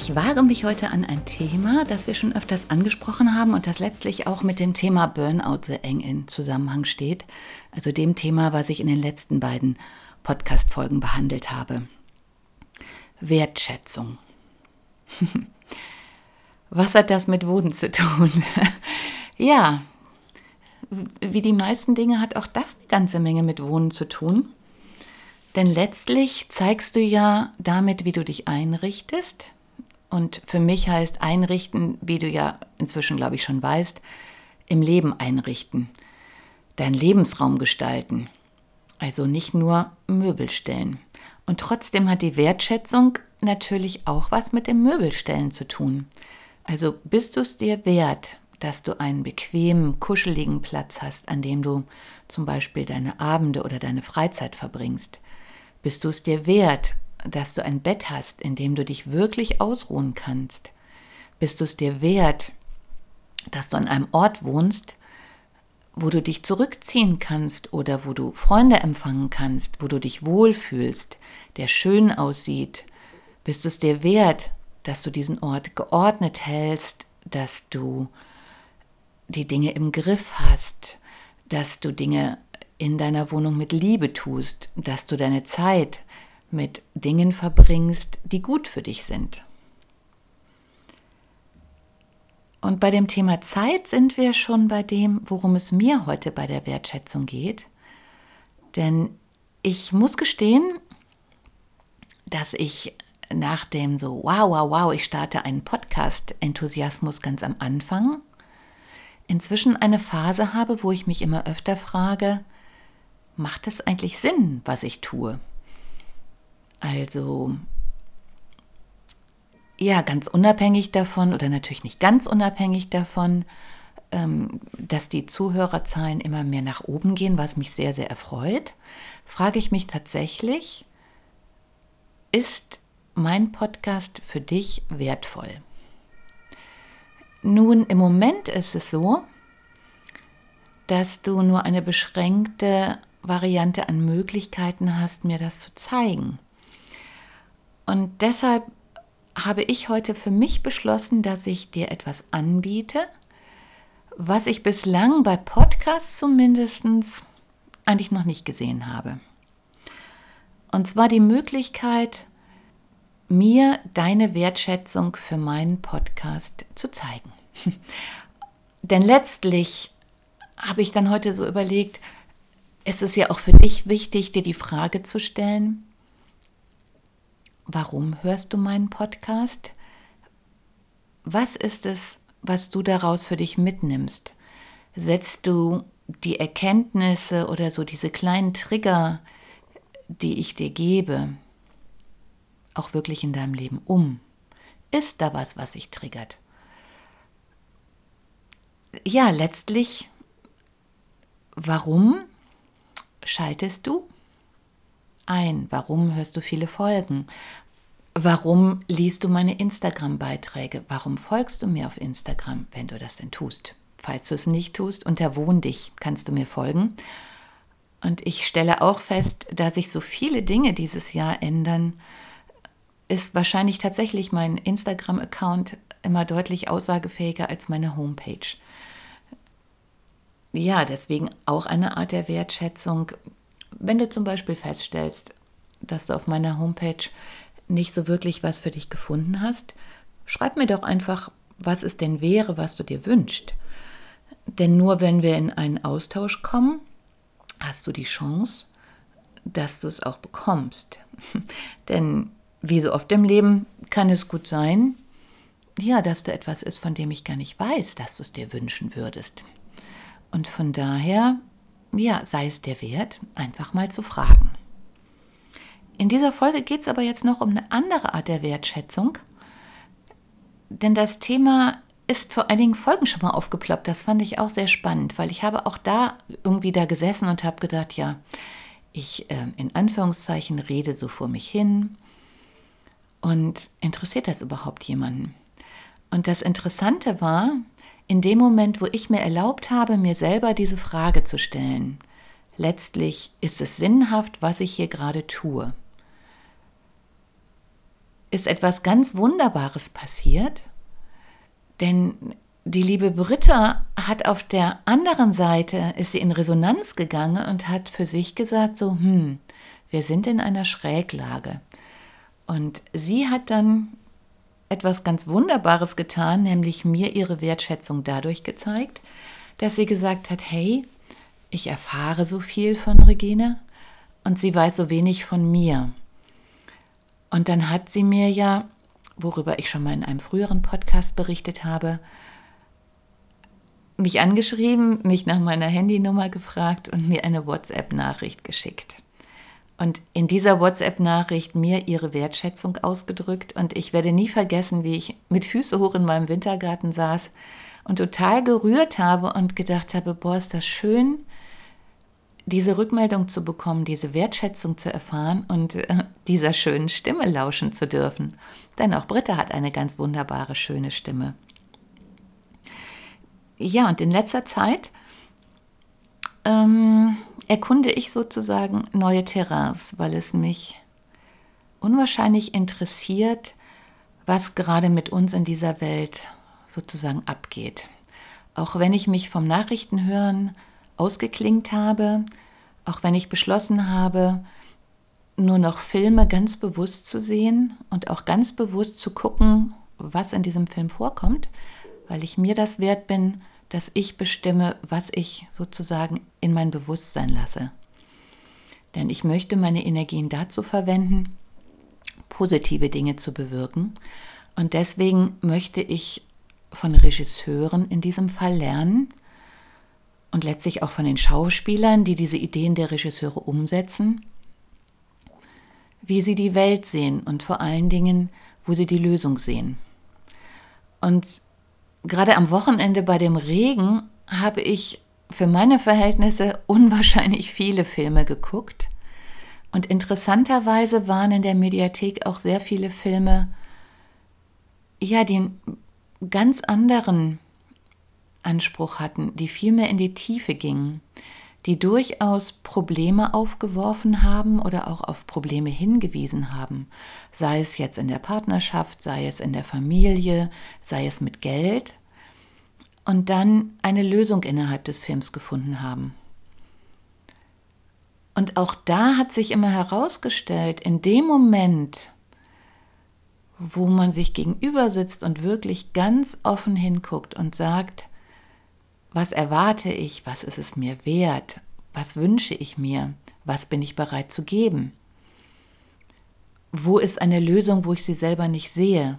Ich wage mich heute an ein Thema, das wir schon öfters angesprochen haben und das letztlich auch mit dem Thema Burnout sehr eng in Zusammenhang steht. Also dem Thema, was ich in den letzten beiden Podcast-Folgen behandelt habe. Wertschätzung. Was hat das mit Wohnen zu tun? ja, wie die meisten Dinge hat auch das eine ganze Menge mit Wohnen zu tun. Denn letztlich zeigst du ja damit, wie du dich einrichtest. Und für mich heißt einrichten, wie du ja inzwischen, glaube ich, schon weißt, im Leben einrichten. Deinen Lebensraum gestalten. Also nicht nur Möbel stellen. Und trotzdem hat die Wertschätzung natürlich auch was mit dem Möbelstellen zu tun. Also bist du es dir wert, dass du einen bequemen, kuscheligen Platz hast, an dem du zum Beispiel deine Abende oder deine Freizeit verbringst? Bist du es dir wert, dass du ein Bett hast, in dem du dich wirklich ausruhen kannst? Bist du es dir wert, dass du an einem Ort wohnst, wo du dich zurückziehen kannst oder wo du Freunde empfangen kannst, wo du dich wohlfühlst, der schön aussieht? Bist du es dir wert, dass du diesen Ort geordnet hältst, dass du die Dinge im Griff hast, dass du Dinge in deiner Wohnung mit Liebe tust, dass du deine Zeit mit Dingen verbringst, die gut für dich sind. Und bei dem Thema Zeit sind wir schon bei dem, worum es mir heute bei der Wertschätzung geht. Denn ich muss gestehen, dass ich nach dem so, wow, wow, wow, ich starte einen Podcast-Enthusiasmus ganz am Anfang, inzwischen eine Phase habe, wo ich mich immer öfter frage, macht es eigentlich Sinn, was ich tue? Also, ja, ganz unabhängig davon oder natürlich nicht ganz unabhängig davon, ähm, dass die Zuhörerzahlen immer mehr nach oben gehen, was mich sehr, sehr erfreut, frage ich mich tatsächlich, ist mein Podcast für dich wertvoll? Nun, im Moment ist es so, dass du nur eine beschränkte Variante an Möglichkeiten hast, mir das zu zeigen. Und deshalb habe ich heute für mich beschlossen, dass ich dir etwas anbiete, was ich bislang bei Podcasts zumindest eigentlich noch nicht gesehen habe. Und zwar die Möglichkeit, mir deine Wertschätzung für meinen Podcast zu zeigen. Denn letztlich habe ich dann heute so überlegt, es ist ja auch für dich wichtig, dir die Frage zu stellen, warum hörst du meinen Podcast? Was ist es, was du daraus für dich mitnimmst? Setzt du die Erkenntnisse oder so diese kleinen Trigger, die ich dir gebe, auch wirklich in deinem Leben um? Ist da was, was sich triggert? Ja, letztlich, warum schaltest du ein? Warum hörst du viele Folgen? Warum liest du meine Instagram-Beiträge? Warum folgst du mir auf Instagram, wenn du das denn tust? Falls du es nicht tust, unter Wohn dich kannst du mir folgen. Und ich stelle auch fest, dass sich so viele Dinge dieses Jahr ändern, ist wahrscheinlich tatsächlich mein Instagram-Account immer deutlich aussagefähiger als meine Homepage ja, deswegen auch eine Art der Wertschätzung. Wenn du zum Beispiel feststellst, dass du auf meiner Homepage nicht so wirklich was für dich gefunden hast, schreib mir doch einfach was es denn wäre, was du dir wünschst. Denn nur wenn wir in einen Austausch kommen, hast du die Chance, dass du es auch bekommst. Denn wie so oft im Leben kann es gut sein, ja, dass da etwas ist, von dem ich gar nicht weiß, dass du es dir wünschen würdest. Und von daher, ja, sei es dir wert, einfach mal zu fragen. In dieser Folge geht es aber jetzt noch um eine andere Art der Wertschätzung. Denn das Thema ist vor einigen Folgen schon mal aufgeploppt. Das fand ich auch sehr spannend, weil ich habe auch da irgendwie da gesessen und habe gedacht, ja, ich äh, in Anführungszeichen rede so vor mich hin. Und interessiert das überhaupt jemanden? Und das Interessante war, in dem Moment, wo ich mir erlaubt habe, mir selber diese Frage zu stellen, letztlich ist es sinnhaft, was ich hier gerade tue, ist etwas ganz Wunderbares passiert denn die liebe Britta hat auf der anderen Seite, ist sie in Resonanz gegangen und hat für sich gesagt, so, hm, wir sind in einer Schräglage. Und sie hat dann etwas ganz Wunderbares getan, nämlich mir ihre Wertschätzung dadurch gezeigt, dass sie gesagt hat, hey, ich erfahre so viel von Regine und sie weiß so wenig von mir. Und dann hat sie mir ja worüber ich schon mal in einem früheren Podcast berichtet habe, mich angeschrieben, mich nach meiner Handynummer gefragt und mir eine WhatsApp-Nachricht geschickt. Und in dieser WhatsApp-Nachricht mir ihre Wertschätzung ausgedrückt. Und ich werde nie vergessen, wie ich mit Füße hoch in meinem Wintergarten saß und total gerührt habe und gedacht habe, boah, ist das schön, diese Rückmeldung zu bekommen, diese Wertschätzung zu erfahren und äh, dieser schönen Stimme lauschen zu dürfen. Denn auch Britta hat eine ganz wunderbare, schöne Stimme. Ja, und in letzter Zeit ähm, erkunde ich sozusagen neue Terrains, weil es mich unwahrscheinlich interessiert, was gerade mit uns in dieser Welt sozusagen abgeht. Auch wenn ich mich vom Nachrichtenhören ausgeklingt habe, auch wenn ich beschlossen habe, nur noch Filme ganz bewusst zu sehen und auch ganz bewusst zu gucken, was in diesem Film vorkommt, weil ich mir das wert bin, dass ich bestimme, was ich sozusagen in mein Bewusstsein lasse. Denn ich möchte meine Energien dazu verwenden, positive Dinge zu bewirken. Und deswegen möchte ich von Regisseuren in diesem Fall lernen, und letztlich auch von den Schauspielern, die diese Ideen der Regisseure umsetzen, wie sie die Welt sehen und vor allen Dingen, wo sie die Lösung sehen. Und gerade am Wochenende bei dem Regen habe ich für meine Verhältnisse unwahrscheinlich viele Filme geguckt. Und interessanterweise waren in der Mediathek auch sehr viele Filme, ja, einen ganz anderen Anspruch hatten, die viel mehr in die Tiefe gingen, die durchaus Probleme aufgeworfen haben oder auch auf Probleme hingewiesen haben, sei es jetzt in der Partnerschaft, sei es in der Familie, sei es mit Geld, und dann eine Lösung innerhalb des Films gefunden haben. Und auch da hat sich immer herausgestellt, in dem Moment, wo man sich gegenüber sitzt und wirklich ganz offen hinguckt und sagt, was erwarte ich? Was ist es mir wert? Was wünsche ich mir? Was bin ich bereit zu geben? Wo ist eine Lösung, wo ich sie selber nicht sehe?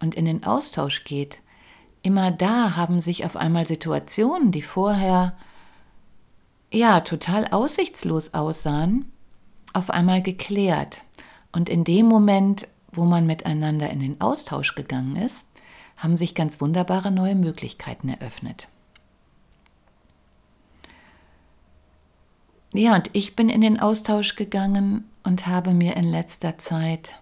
Und in den Austausch geht. Immer da haben sich auf einmal Situationen, die vorher ja total aussichtslos aussahen, auf einmal geklärt. Und in dem Moment, wo man miteinander in den Austausch gegangen ist, haben sich ganz wunderbare neue Möglichkeiten eröffnet. Ja, und ich bin in den Austausch gegangen und habe mir in letzter Zeit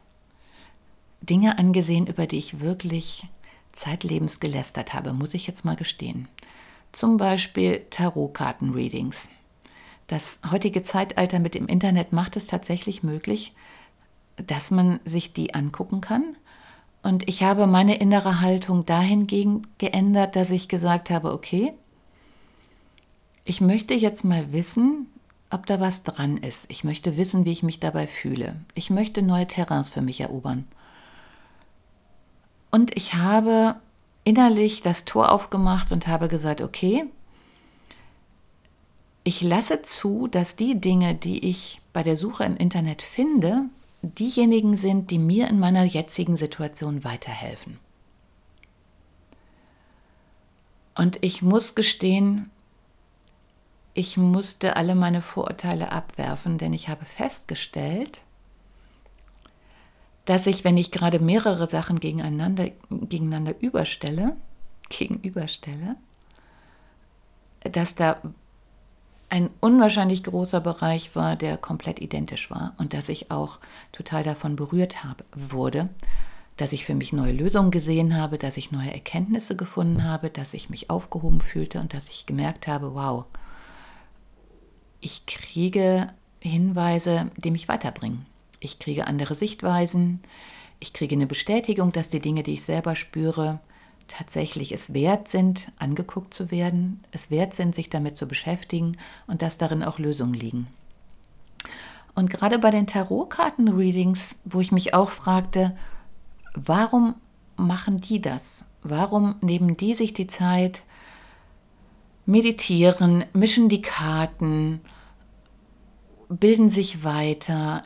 Dinge angesehen, über die ich wirklich zeitlebens gelästert habe, muss ich jetzt mal gestehen. Zum Beispiel Tarotkarten-Readings. Das heutige Zeitalter mit dem Internet macht es tatsächlich möglich, dass man sich die angucken kann. Und ich habe meine innere Haltung dahingegen geändert, dass ich gesagt habe, okay, ich möchte jetzt mal wissen, ob da was dran ist. Ich möchte wissen, wie ich mich dabei fühle. Ich möchte neue Terrains für mich erobern. Und ich habe innerlich das Tor aufgemacht und habe gesagt, okay, ich lasse zu, dass die Dinge, die ich bei der Suche im Internet finde, diejenigen sind, die mir in meiner jetzigen Situation weiterhelfen. Und ich muss gestehen, ich musste alle meine Vorurteile abwerfen, denn ich habe festgestellt, dass ich, wenn ich gerade mehrere Sachen gegeneinander, gegeneinander überstelle, gegenüberstelle, dass da ein unwahrscheinlich großer Bereich war, der komplett identisch war und dass ich auch total davon berührt habe, wurde, dass ich für mich neue Lösungen gesehen habe, dass ich neue Erkenntnisse gefunden habe, dass ich mich aufgehoben fühlte und dass ich gemerkt habe, wow, ich kriege Hinweise, die mich weiterbringen. Ich kriege andere Sichtweisen, ich kriege eine Bestätigung, dass die Dinge, die ich selber spüre, tatsächlich es wert sind, angeguckt zu werden, es wert sind, sich damit zu beschäftigen und dass darin auch Lösungen liegen. Und gerade bei den Tarotkarten-Readings, wo ich mich auch fragte, warum machen die das? Warum nehmen die sich die Zeit, meditieren, mischen die Karten, bilden sich weiter,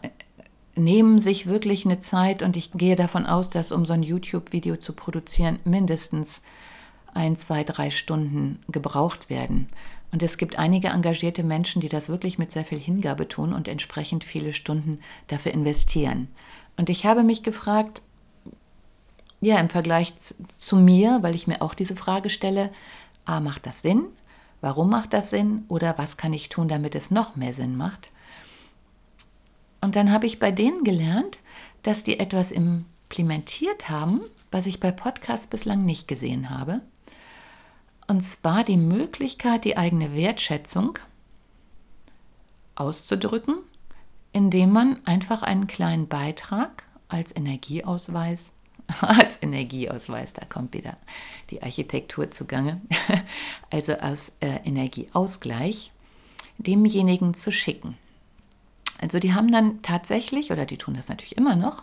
nehmen sich wirklich eine Zeit und ich gehe davon aus, dass um so ein YouTube-Video zu produzieren mindestens ein, zwei, drei Stunden gebraucht werden. Und es gibt einige engagierte Menschen, die das wirklich mit sehr viel Hingabe tun und entsprechend viele Stunden dafür investieren. Und ich habe mich gefragt, ja, im Vergleich zu mir, weil ich mir auch diese Frage stelle, a, macht das Sinn? Warum macht das Sinn? Oder was kann ich tun, damit es noch mehr Sinn macht? Und dann habe ich bei denen gelernt, dass die etwas implementiert haben, was ich bei Podcasts bislang nicht gesehen habe. Und zwar die Möglichkeit, die eigene Wertschätzung auszudrücken, indem man einfach einen kleinen Beitrag als Energieausweis, als Energieausweis, da kommt wieder die Architektur zugange, also als äh, Energieausgleich, demjenigen zu schicken. Also die haben dann tatsächlich, oder die tun das natürlich immer noch,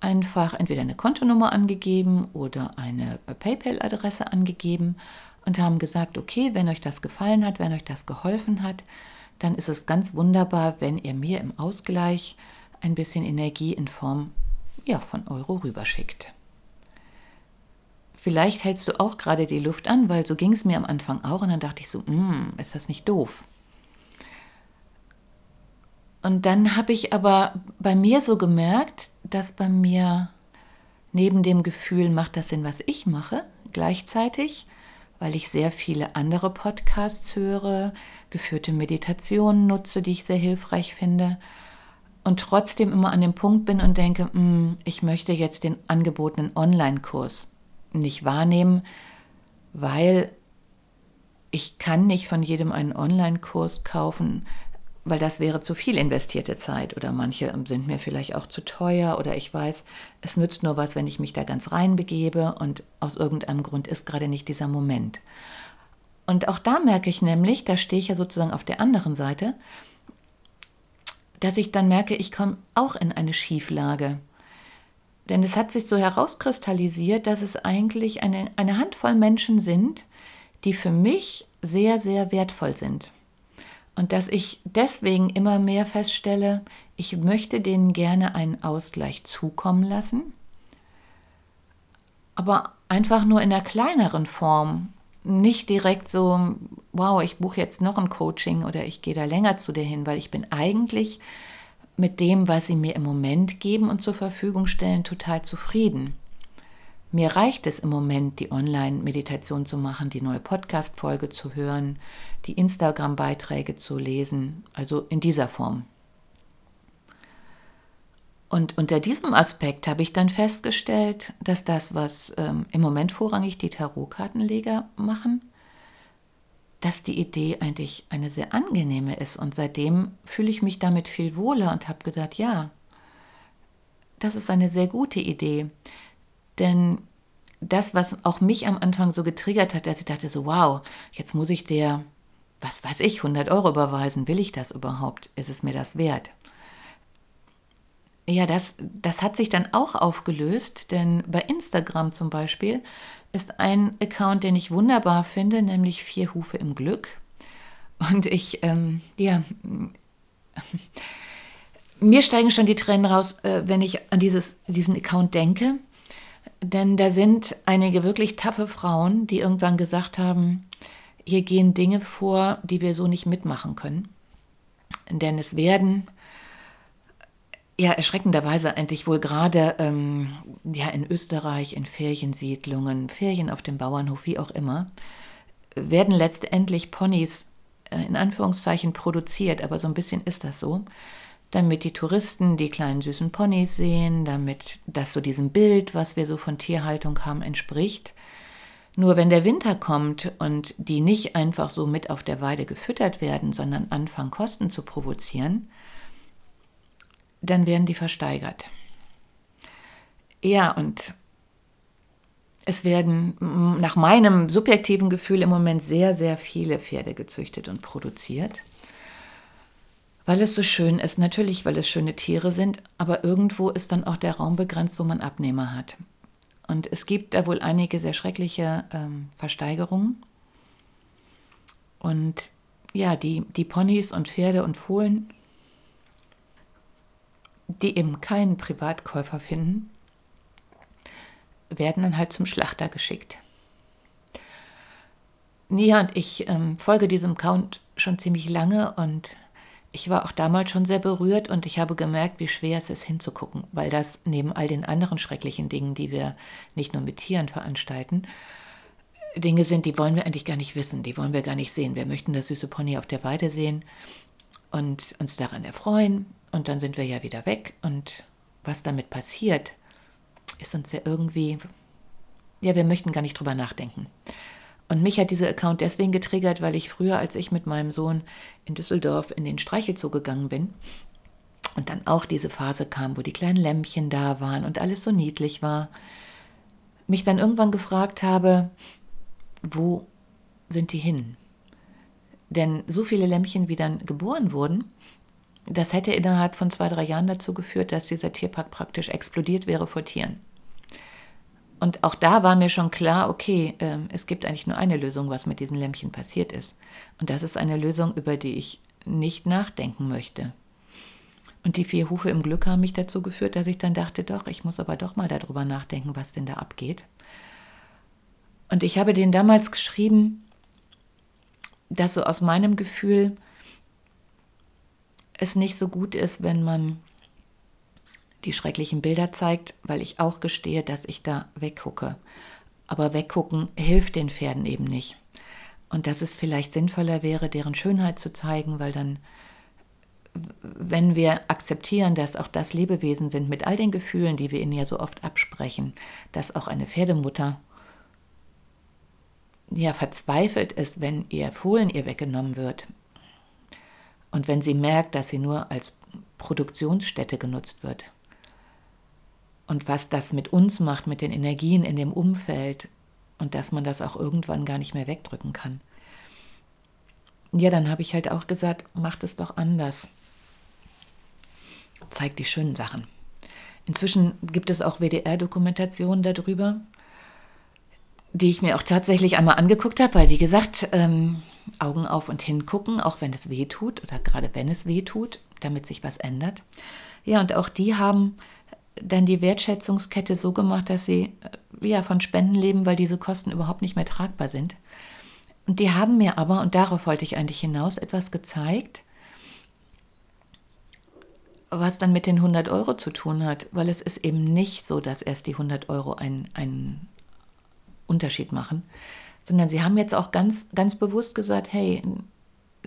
einfach entweder eine Kontonummer angegeben oder eine PayPal-Adresse angegeben und haben gesagt, okay, wenn euch das gefallen hat, wenn euch das geholfen hat, dann ist es ganz wunderbar, wenn ihr mir im Ausgleich ein bisschen Energie in Form ja, von Euro rüberschickt. Vielleicht hältst du auch gerade die Luft an, weil so ging es mir am Anfang auch und dann dachte ich so, mm, ist das nicht doof? Und dann habe ich aber bei mir so gemerkt, dass bei mir neben dem Gefühl, macht das Sinn, was ich mache, gleichzeitig, weil ich sehr viele andere Podcasts höre, geführte Meditationen nutze, die ich sehr hilfreich finde und trotzdem immer an dem Punkt bin und denke, hm, ich möchte jetzt den angebotenen Online-Kurs nicht wahrnehmen, weil ich kann nicht von jedem einen Online-Kurs kaufen, weil das wäre zu viel investierte Zeit oder manche sind mir vielleicht auch zu teuer oder ich weiß, es nützt nur was, wenn ich mich da ganz rein begebe und aus irgendeinem Grund ist gerade nicht dieser Moment. Und auch da merke ich nämlich, da stehe ich ja sozusagen auf der anderen Seite, dass ich dann merke, ich komme auch in eine Schieflage. Denn es hat sich so herauskristallisiert, dass es eigentlich eine, eine Handvoll Menschen sind, die für mich sehr, sehr wertvoll sind. Und dass ich deswegen immer mehr feststelle, ich möchte denen gerne einen Ausgleich zukommen lassen, aber einfach nur in der kleineren Form. Nicht direkt so, wow, ich buche jetzt noch ein Coaching oder ich gehe da länger zu dir hin, weil ich bin eigentlich mit dem, was sie mir im Moment geben und zur Verfügung stellen, total zufrieden. Mir reicht es im Moment, die Online-Meditation zu machen, die neue Podcast-Folge zu hören, die Instagram-Beiträge zu lesen, also in dieser Form. Und unter diesem Aspekt habe ich dann festgestellt, dass das, was ähm, im Moment vorrangig die Tarotkartenleger machen, dass die Idee eigentlich eine sehr angenehme ist. Und seitdem fühle ich mich damit viel wohler und habe gedacht, ja, das ist eine sehr gute Idee. Denn das, was auch mich am Anfang so getriggert hat, dass ich dachte so, wow, jetzt muss ich der, was weiß ich, 100 Euro überweisen. Will ich das überhaupt? Ist es mir das wert? ja, das, das hat sich dann auch aufgelöst, denn bei Instagram zum Beispiel ist ein Account, den ich wunderbar finde, nämlich Vier Hufe im Glück. Und ich, ähm, ja, mir steigen schon die Tränen raus, äh, wenn ich an dieses, diesen Account denke. Denn da sind einige wirklich taffe Frauen, die irgendwann gesagt haben, hier gehen Dinge vor, die wir so nicht mitmachen können. Denn es werden ja erschreckenderweise eigentlich wohl gerade ähm, ja, in Österreich, in Feriensiedlungen, Ferien auf dem Bauernhof, wie auch immer, werden letztendlich Ponys äh, in Anführungszeichen produziert, aber so ein bisschen ist das so, damit die Touristen die kleinen süßen Ponys sehen, damit das so diesem Bild, was wir so von Tierhaltung haben, entspricht. Nur wenn der Winter kommt und die nicht einfach so mit auf der Weide gefüttert werden, sondern anfangen Kosten zu provozieren, dann werden die versteigert. Ja, und es werden nach meinem subjektiven Gefühl im Moment sehr, sehr viele Pferde gezüchtet und produziert weil es so schön ist. Natürlich, weil es schöne Tiere sind, aber irgendwo ist dann auch der Raum begrenzt, wo man Abnehmer hat. Und es gibt da wohl einige sehr schreckliche ähm, Versteigerungen. Und ja, die, die Ponys und Pferde und Fohlen, die eben keinen Privatkäufer finden, werden dann halt zum Schlachter geschickt. Ja, und ich ähm, folge diesem Count schon ziemlich lange und ich war auch damals schon sehr berührt und ich habe gemerkt, wie schwer es ist hinzugucken, weil das neben all den anderen schrecklichen Dingen, die wir nicht nur mit Tieren veranstalten, Dinge sind, die wollen wir eigentlich gar nicht wissen, die wollen wir gar nicht sehen. Wir möchten das süße Pony auf der Weide sehen und uns daran erfreuen und dann sind wir ja wieder weg und was damit passiert, ist uns ja irgendwie, ja, wir möchten gar nicht drüber nachdenken. Und mich hat dieser Account deswegen getriggert, weil ich früher, als ich mit meinem Sohn in Düsseldorf in den Streichelzoo gegangen bin und dann auch diese Phase kam, wo die kleinen Lämpchen da waren und alles so niedlich war, mich dann irgendwann gefragt habe, wo sind die hin? Denn so viele Lämpchen, wie dann geboren wurden, das hätte innerhalb von zwei, drei Jahren dazu geführt, dass dieser Tierpark praktisch explodiert wäre vor Tieren. Und auch da war mir schon klar, okay, äh, es gibt eigentlich nur eine Lösung, was mit diesen Lämpchen passiert ist. Und das ist eine Lösung, über die ich nicht nachdenken möchte. Und die vier Hufe im Glück haben mich dazu geführt, dass ich dann dachte, doch, ich muss aber doch mal darüber nachdenken, was denn da abgeht. Und ich habe den damals geschrieben, dass so aus meinem Gefühl es nicht so gut ist, wenn man die schrecklichen Bilder zeigt, weil ich auch gestehe, dass ich da weggucke. Aber weggucken hilft den Pferden eben nicht. Und dass es vielleicht sinnvoller wäre, deren Schönheit zu zeigen, weil dann, wenn wir akzeptieren, dass auch das Lebewesen sind mit all den Gefühlen, die wir ihnen ja so oft absprechen, dass auch eine Pferdemutter ja verzweifelt ist, wenn ihr Fohlen ihr weggenommen wird. Und wenn sie merkt, dass sie nur als Produktionsstätte genutzt wird und was das mit uns macht, mit den Energien in dem Umfeld und dass man das auch irgendwann gar nicht mehr wegdrücken kann. Ja, dann habe ich halt auch gesagt, macht es doch anders. Zeigt die schönen Sachen. Inzwischen gibt es auch WDR-Dokumentationen darüber, die ich mir auch tatsächlich einmal angeguckt habe, weil wie gesagt, ähm, Augen auf und hingucken, auch wenn es weh tut oder gerade wenn es weh tut, damit sich was ändert. Ja, und auch die haben dann die Wertschätzungskette so gemacht, dass sie äh, ja von Spenden leben, weil diese Kosten überhaupt nicht mehr tragbar sind. Und die haben mir aber, und darauf wollte ich eigentlich hinaus, etwas gezeigt, was dann mit den 100 Euro zu tun hat, weil es ist eben nicht so, dass erst die 100 Euro einen, Unterschied machen, sondern sie haben jetzt auch ganz, ganz bewusst gesagt, hey,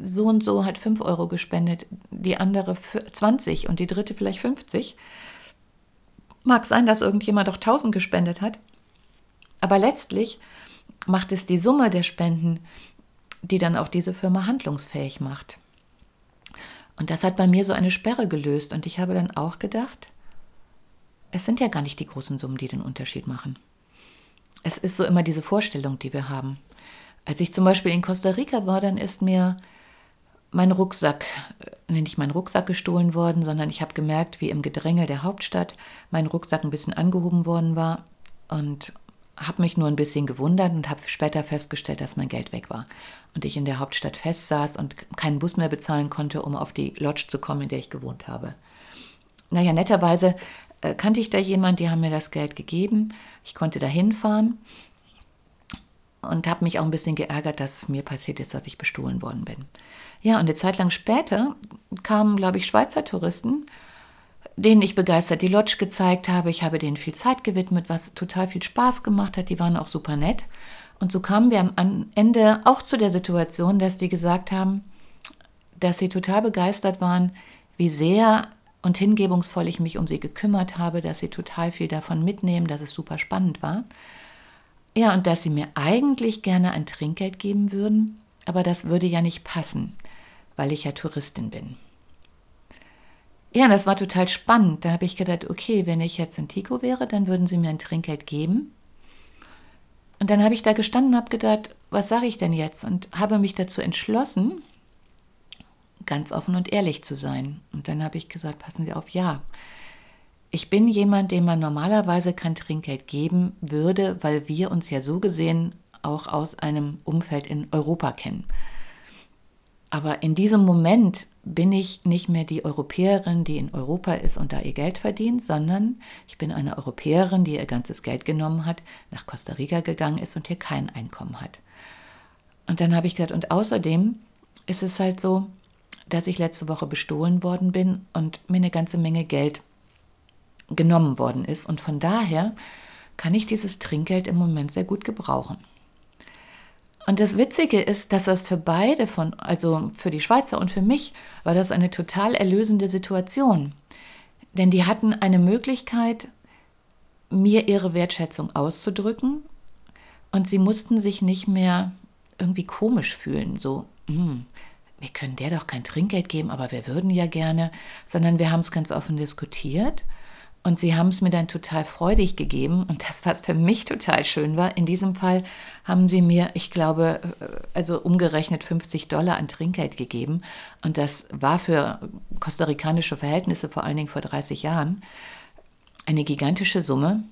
so und so hat 5 Euro gespendet, die andere 20 und die dritte vielleicht 50. Mag sein, dass irgendjemand doch 1000 gespendet hat, aber letztlich macht es die Summe der Spenden, die dann auch diese Firma handlungsfähig macht. Und das hat bei mir so eine Sperre gelöst und ich habe dann auch gedacht, es sind ja gar nicht die großen Summen, die den Unterschied machen. Es ist so immer diese Vorstellung, die wir haben. Als ich zum Beispiel in Costa Rica war, dann ist mir mein Rucksack, äh, nicht mein Rucksack gestohlen worden, sondern ich habe gemerkt, wie im Gedränge der Hauptstadt mein Rucksack ein bisschen angehoben worden war und habe mich nur ein bisschen gewundert und habe später festgestellt, dass mein Geld weg war und ich in der Hauptstadt festsaß und keinen Bus mehr bezahlen konnte, um auf die Lodge zu kommen, in der ich gewohnt habe. Naja, netterweise äh, kannte ich da jemanden, die haben mir das Geld gegeben. Ich konnte da hinfahren und habe mich auch ein bisschen geärgert, dass es mir passiert ist, dass ich bestohlen worden bin. Ja, und eine Zeit lang später kamen, glaube ich, Schweizer Touristen, denen ich begeistert die Lodge gezeigt habe. Ich habe denen viel Zeit gewidmet, was total viel Spaß gemacht hat. Die waren auch super nett. Und so kamen wir am Ende auch zu der Situation, dass die gesagt haben, dass sie total begeistert waren, wie sehr und hingebungsvoll ich mich um sie gekümmert habe, dass sie total viel davon mitnehmen, dass es super spannend war. Ja, und dass sie mir eigentlich gerne ein Trinkgeld geben würden, aber das würde ja nicht passen, weil ich ja Touristin bin. Ja, das war total spannend. Da habe ich gedacht, okay, wenn ich jetzt in Tico wäre, dann würden sie mir ein Trinkgeld geben. Und dann habe ich da gestanden und habe gedacht, was sage ich denn jetzt? Und habe mich dazu entschlossen, ganz offen und ehrlich zu sein. Und dann habe ich gesagt, passen Sie auf, ja. Ich bin jemand, dem man normalerweise kein Trinkgeld geben würde, weil wir uns ja so gesehen auch aus einem Umfeld in Europa kennen. Aber in diesem Moment bin ich nicht mehr die Europäerin, die in Europa ist und da ihr Geld verdient, sondern ich bin eine Europäerin, die ihr ganzes Geld genommen hat, nach Costa Rica gegangen ist und hier kein Einkommen hat. Und dann habe ich gesagt, und außerdem ist es halt so, dass ich letzte Woche bestohlen worden bin und mir eine ganze Menge Geld genommen worden ist. Und von daher kann ich dieses Trinkgeld im Moment sehr gut gebrauchen. Und das Witzige ist, dass das für beide von, also für die Schweizer und für mich, war das eine total erlösende Situation. Denn die hatten eine Möglichkeit, mir ihre Wertschätzung auszudrücken und sie mussten sich nicht mehr irgendwie komisch fühlen, so, hm, wir können der doch kein Trinkgeld geben, aber wir würden ja gerne, sondern wir haben es ganz offen diskutiert und sie haben es mir dann total freudig gegeben. Und das, was für mich total schön war, in diesem Fall haben sie mir, ich glaube, äh, also umgerechnet 50 Dollar an Trinkgeld gegeben. Und das war für kostarikanische Verhältnisse, vor allen Dingen vor 30 Jahren, eine gigantische Summe.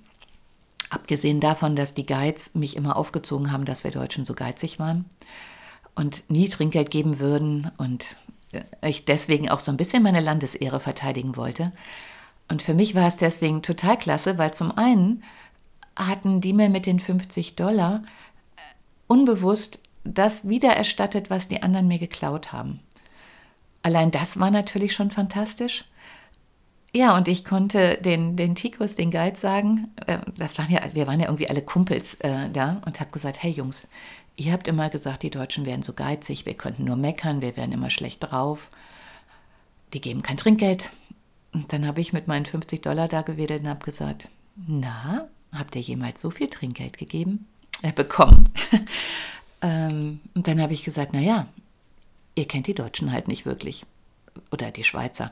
Abgesehen davon, dass die Guides mich immer aufgezogen haben, dass wir Deutschen so geizig waren und nie Trinkgeld geben würden und ich deswegen auch so ein bisschen meine Landesehre verteidigen wollte. Und für mich war es deswegen total klasse, weil zum einen hatten die mir mit den 50 Dollar äh, unbewusst das wiedererstattet, was die anderen mir geklaut haben. Allein das war natürlich schon fantastisch. Ja, und ich konnte den, den Tikus, den Guide sagen, äh, das waren ja, wir waren ja irgendwie alle Kumpels äh, da und habe gesagt, hey Jungs, ihr habt immer gesagt, die Deutschen wären so geizig, wir könnten nur meckern, wir wären immer schlecht drauf. Die geben kein Trinkgeld, und dann habe ich mit meinen 50 Dollar da gewedelt und habe gesagt, na, habt ihr jemals so viel Trinkgeld gegeben? Äh, bekommen. ähm, und dann habe ich gesagt, naja, ihr kennt die Deutschen halt nicht wirklich. Oder die Schweizer.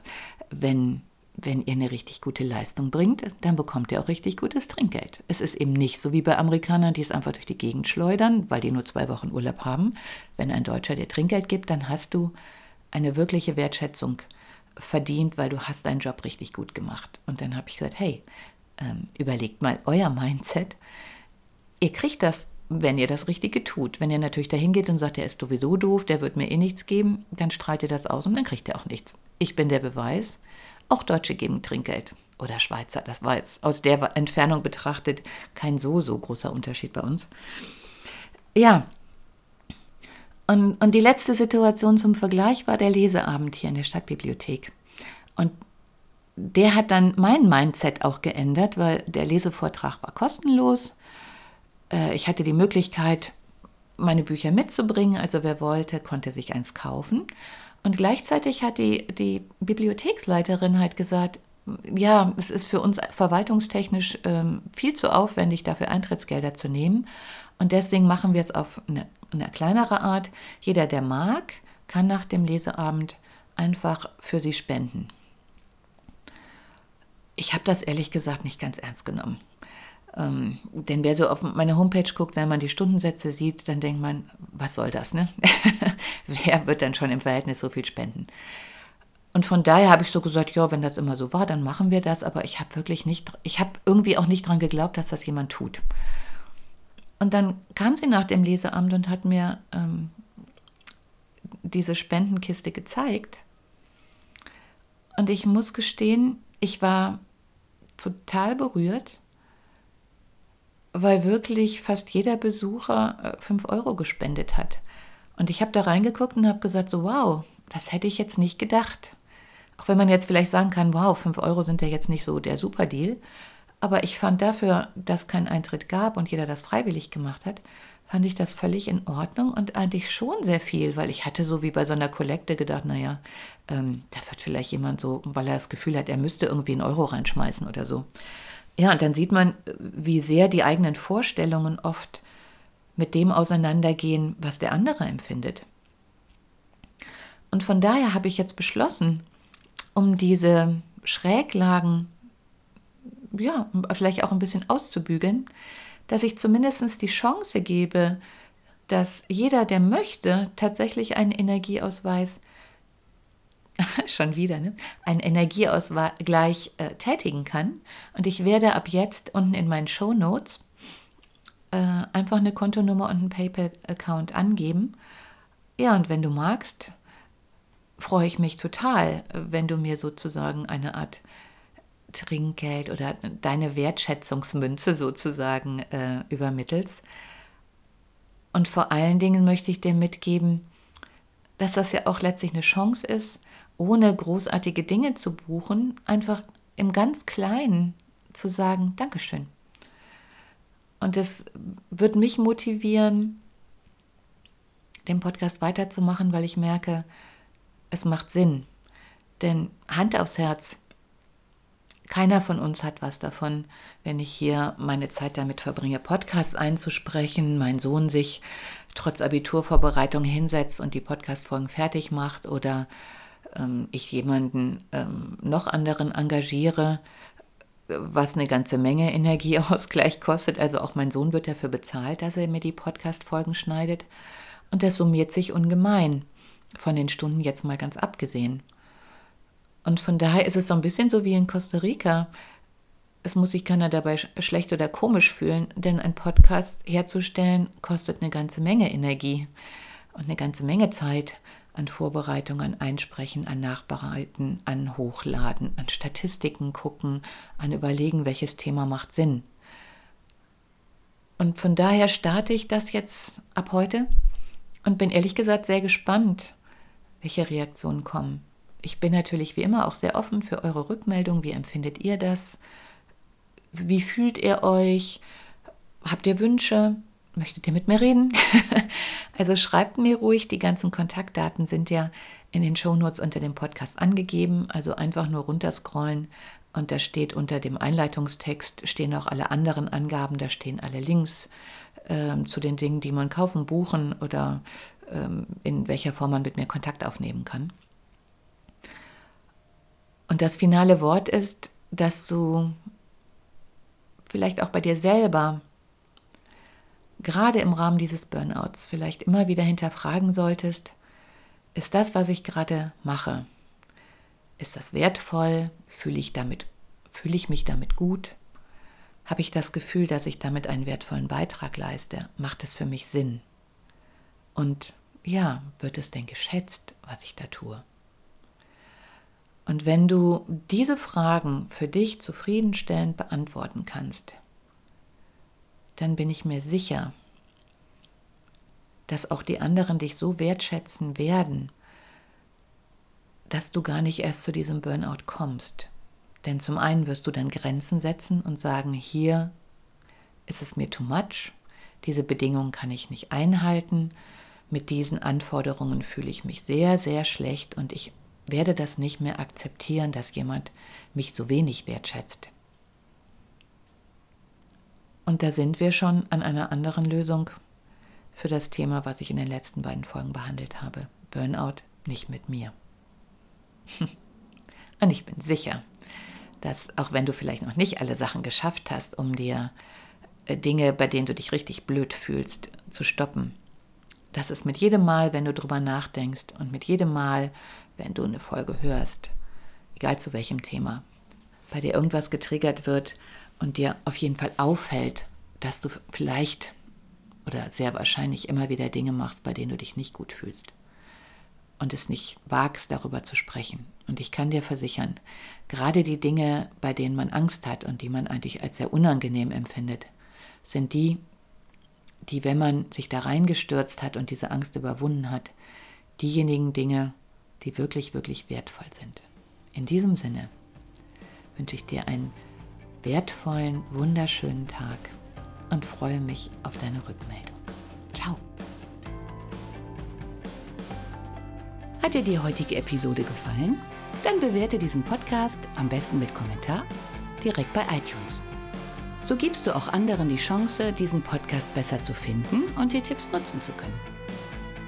Wenn, wenn ihr eine richtig gute Leistung bringt, dann bekommt ihr auch richtig gutes Trinkgeld. Es ist eben nicht so wie bei Amerikanern, die es einfach durch die Gegend schleudern, weil die nur zwei Wochen Urlaub haben. Wenn ein Deutscher dir Trinkgeld gibt, dann hast du eine wirkliche Wertschätzung verdient, weil du hast deinen Job richtig gut gemacht. Und dann habe ich gesagt, hey, ähm, überlegt mal euer Mindset. Ihr kriegt das, wenn ihr das Richtige tut. Wenn ihr natürlich dahin geht und sagt, der ist sowieso doof, der wird mir eh nichts geben, dann strahlt ihr das aus und dann kriegt ihr auch nichts. Ich bin der Beweis. Auch Deutsche geben Trinkgeld. Oder Schweizer. Das war jetzt aus der Entfernung betrachtet kein so, so großer Unterschied bei uns. Ja, und, und die letzte Situation zum Vergleich war der Leseabend hier in der Stadtbibliothek. Und der hat dann mein Mindset auch geändert, weil der Lesevortrag war kostenlos. Äh, ich hatte die Möglichkeit, meine Bücher mitzubringen. Also wer wollte, konnte sich eins kaufen. Und gleichzeitig hat die, die Bibliotheksleiterin halt gesagt, ja, es ist für uns verwaltungstechnisch ähm, viel zu aufwendig, dafür Eintrittsgelder zu nehmen. Und deswegen machen wir es auf eine eine kleinere Art. Jeder, der mag, kann nach dem Leseabend einfach für sie spenden. Ich habe das ehrlich gesagt nicht ganz ernst genommen, Ähm, denn wer so auf meine Homepage guckt, wenn man die Stundensätze sieht, dann denkt man, was soll das, ne? wer wird dann schon im Verhältnis so viel spenden? Und von daher habe ich so gesagt, ja, wenn das immer so war, dann machen wir das. Aber ich habe wirklich nicht, ich habe irgendwie auch nicht dran geglaubt, dass das jemand tut. Und dann kam sie nach dem Leseamt und hat mir ähm, diese Spendenkiste gezeigt. Und ich muss gestehen, ich war total berührt, weil wirklich fast jeder Besucher 5 äh, Euro gespendet hat. Und ich habe da reingeguckt und habe gesagt, so wow, das hätte ich jetzt nicht gedacht. Auch wenn man jetzt vielleicht sagen kann, wow, 5 Euro sind ja jetzt nicht so der Superdeal. Aber ich fand dafür, dass kein Eintritt gab und jeder das freiwillig gemacht hat, fand ich das völlig in Ordnung und eigentlich schon sehr viel, weil ich hatte so wie bei so einer Kollekte gedacht, naja, ähm, da wird vielleicht jemand so, weil er das Gefühl hat, er müsste irgendwie einen Euro reinschmeißen oder so. Ja, und dann sieht man, wie sehr die eigenen Vorstellungen oft mit dem auseinandergehen, was der andere empfindet. Und von daher habe ich jetzt beschlossen, um diese Schräglagen, ja, vielleicht auch ein bisschen auszubügeln, dass ich zumindest die Chance gebe, dass jeder, der möchte, tatsächlich einen Energieausweis, schon wieder, ne? einen Energieausgleich äh, tätigen kann. Und ich werde ab jetzt unten in meinen Show Notes äh, einfach eine Kontonummer und einen PayPal-Account angeben. Ja, und wenn du magst, freue ich mich total, wenn du mir sozusagen eine Art Trinkgeld oder deine Wertschätzungsmünze sozusagen äh, übermittelst. Und vor allen Dingen möchte ich dir mitgeben, dass das ja auch letztlich eine Chance ist, ohne großartige Dinge zu buchen, einfach im ganz Kleinen zu sagen, Dankeschön. Und das wird mich motivieren, den Podcast weiterzumachen, weil ich merke, es macht Sinn. Denn Hand aufs Herz, keiner von uns hat was davon, wenn ich hier meine Zeit damit verbringe, Podcasts einzusprechen, mein Sohn sich trotz Abiturvorbereitung hinsetzt und die Podcastfolgen fertig macht oder ähm, ich jemanden ähm, noch anderen engagiere, was eine ganze Menge Energieausgleich kostet. Also auch mein Sohn wird dafür bezahlt, dass er mir die Podcastfolgen schneidet. Und das summiert sich ungemein von den Stunden jetzt mal ganz abgesehen. Und von daher ist es so ein bisschen so wie in Costa Rica. Es muss sich keiner dabei schlecht oder komisch fühlen, denn ein Podcast herzustellen kostet eine ganze Menge Energie und eine ganze Menge Zeit an Vorbereitung, an Einsprechen, an Nachbereiten, an Hochladen, an Statistiken gucken, an Überlegen, welches Thema macht Sinn. Und von daher starte ich das jetzt ab heute und bin ehrlich gesagt sehr gespannt, welche Reaktionen kommen. Ich bin natürlich wie immer auch sehr offen für eure Rückmeldung. Wie empfindet ihr das? Wie fühlt ihr euch? Habt ihr Wünsche? Möchtet ihr mit mir reden? also schreibt mir ruhig. Die ganzen Kontaktdaten sind ja in den Shownotes unter dem Podcast angegeben. Also einfach nur runterscrollen und da steht unter dem Einleitungstext stehen auch alle anderen Angaben. Da stehen alle Links äh, zu den Dingen, die man kaufen, buchen oder ähm, in welcher Form man mit mir Kontakt aufnehmen kann. Und das finale Wort ist, dass du vielleicht auch bei dir selber, gerade im Rahmen dieses Burnouts, vielleicht immer wieder hinterfragen solltest, ist das, was ich gerade mache, ist das wertvoll? Fühle ich damit, fühle ich mich damit gut? Habe ich das Gefühl, dass ich damit einen wertvollen Beitrag leiste? Macht es für mich Sinn? Und ja, wird es denn geschätzt, was ich da tue? Und wenn du diese Fragen für dich zufriedenstellend beantworten kannst, dann bin ich mir sicher, dass auch die anderen dich so wertschätzen werden, dass du gar nicht erst zu diesem Burnout kommst. Denn zum einen wirst du dann Grenzen setzen und sagen, hier ist es mir too much, diese Bedingungen kann ich nicht einhalten, mit diesen Anforderungen fühle ich mich sehr, sehr schlecht und ich werde das nicht mehr akzeptieren, dass jemand mich so wenig wertschätzt. Und da sind wir schon an einer anderen Lösung für das Thema, was ich in den letzten beiden Folgen behandelt habe. Burnout nicht mit mir. Und ich bin sicher, dass auch wenn du vielleicht noch nicht alle Sachen geschafft hast, um dir äh, Dinge, bei denen du dich richtig blöd fühlst, zu stoppen. Das ist mit jedem Mal, wenn du drüber nachdenkst und mit jedem Mal, wenn du eine Folge hörst, egal zu welchem Thema, bei dir irgendwas getriggert wird und dir auf jeden Fall auffällt, dass du vielleicht oder sehr wahrscheinlich immer wieder Dinge machst, bei denen du dich nicht gut fühlst und es nicht wagst, darüber zu sprechen. Und ich kann dir versichern, gerade die Dinge, bei denen man Angst hat und die man eigentlich als sehr unangenehm empfindet, sind die, die, wenn man sich da reingestürzt hat und diese Angst überwunden hat, diejenigen Dinge, die wirklich, wirklich wertvoll sind. In diesem Sinne wünsche ich dir einen wertvollen, wunderschönen Tag und freue mich auf deine Rückmeldung. Ciao. Hat dir die heutige Episode gefallen? Dann bewerte diesen Podcast am besten mit Kommentar direkt bei iTunes. So gibst du auch anderen die Chance, diesen Podcast besser zu finden und die Tipps nutzen zu können.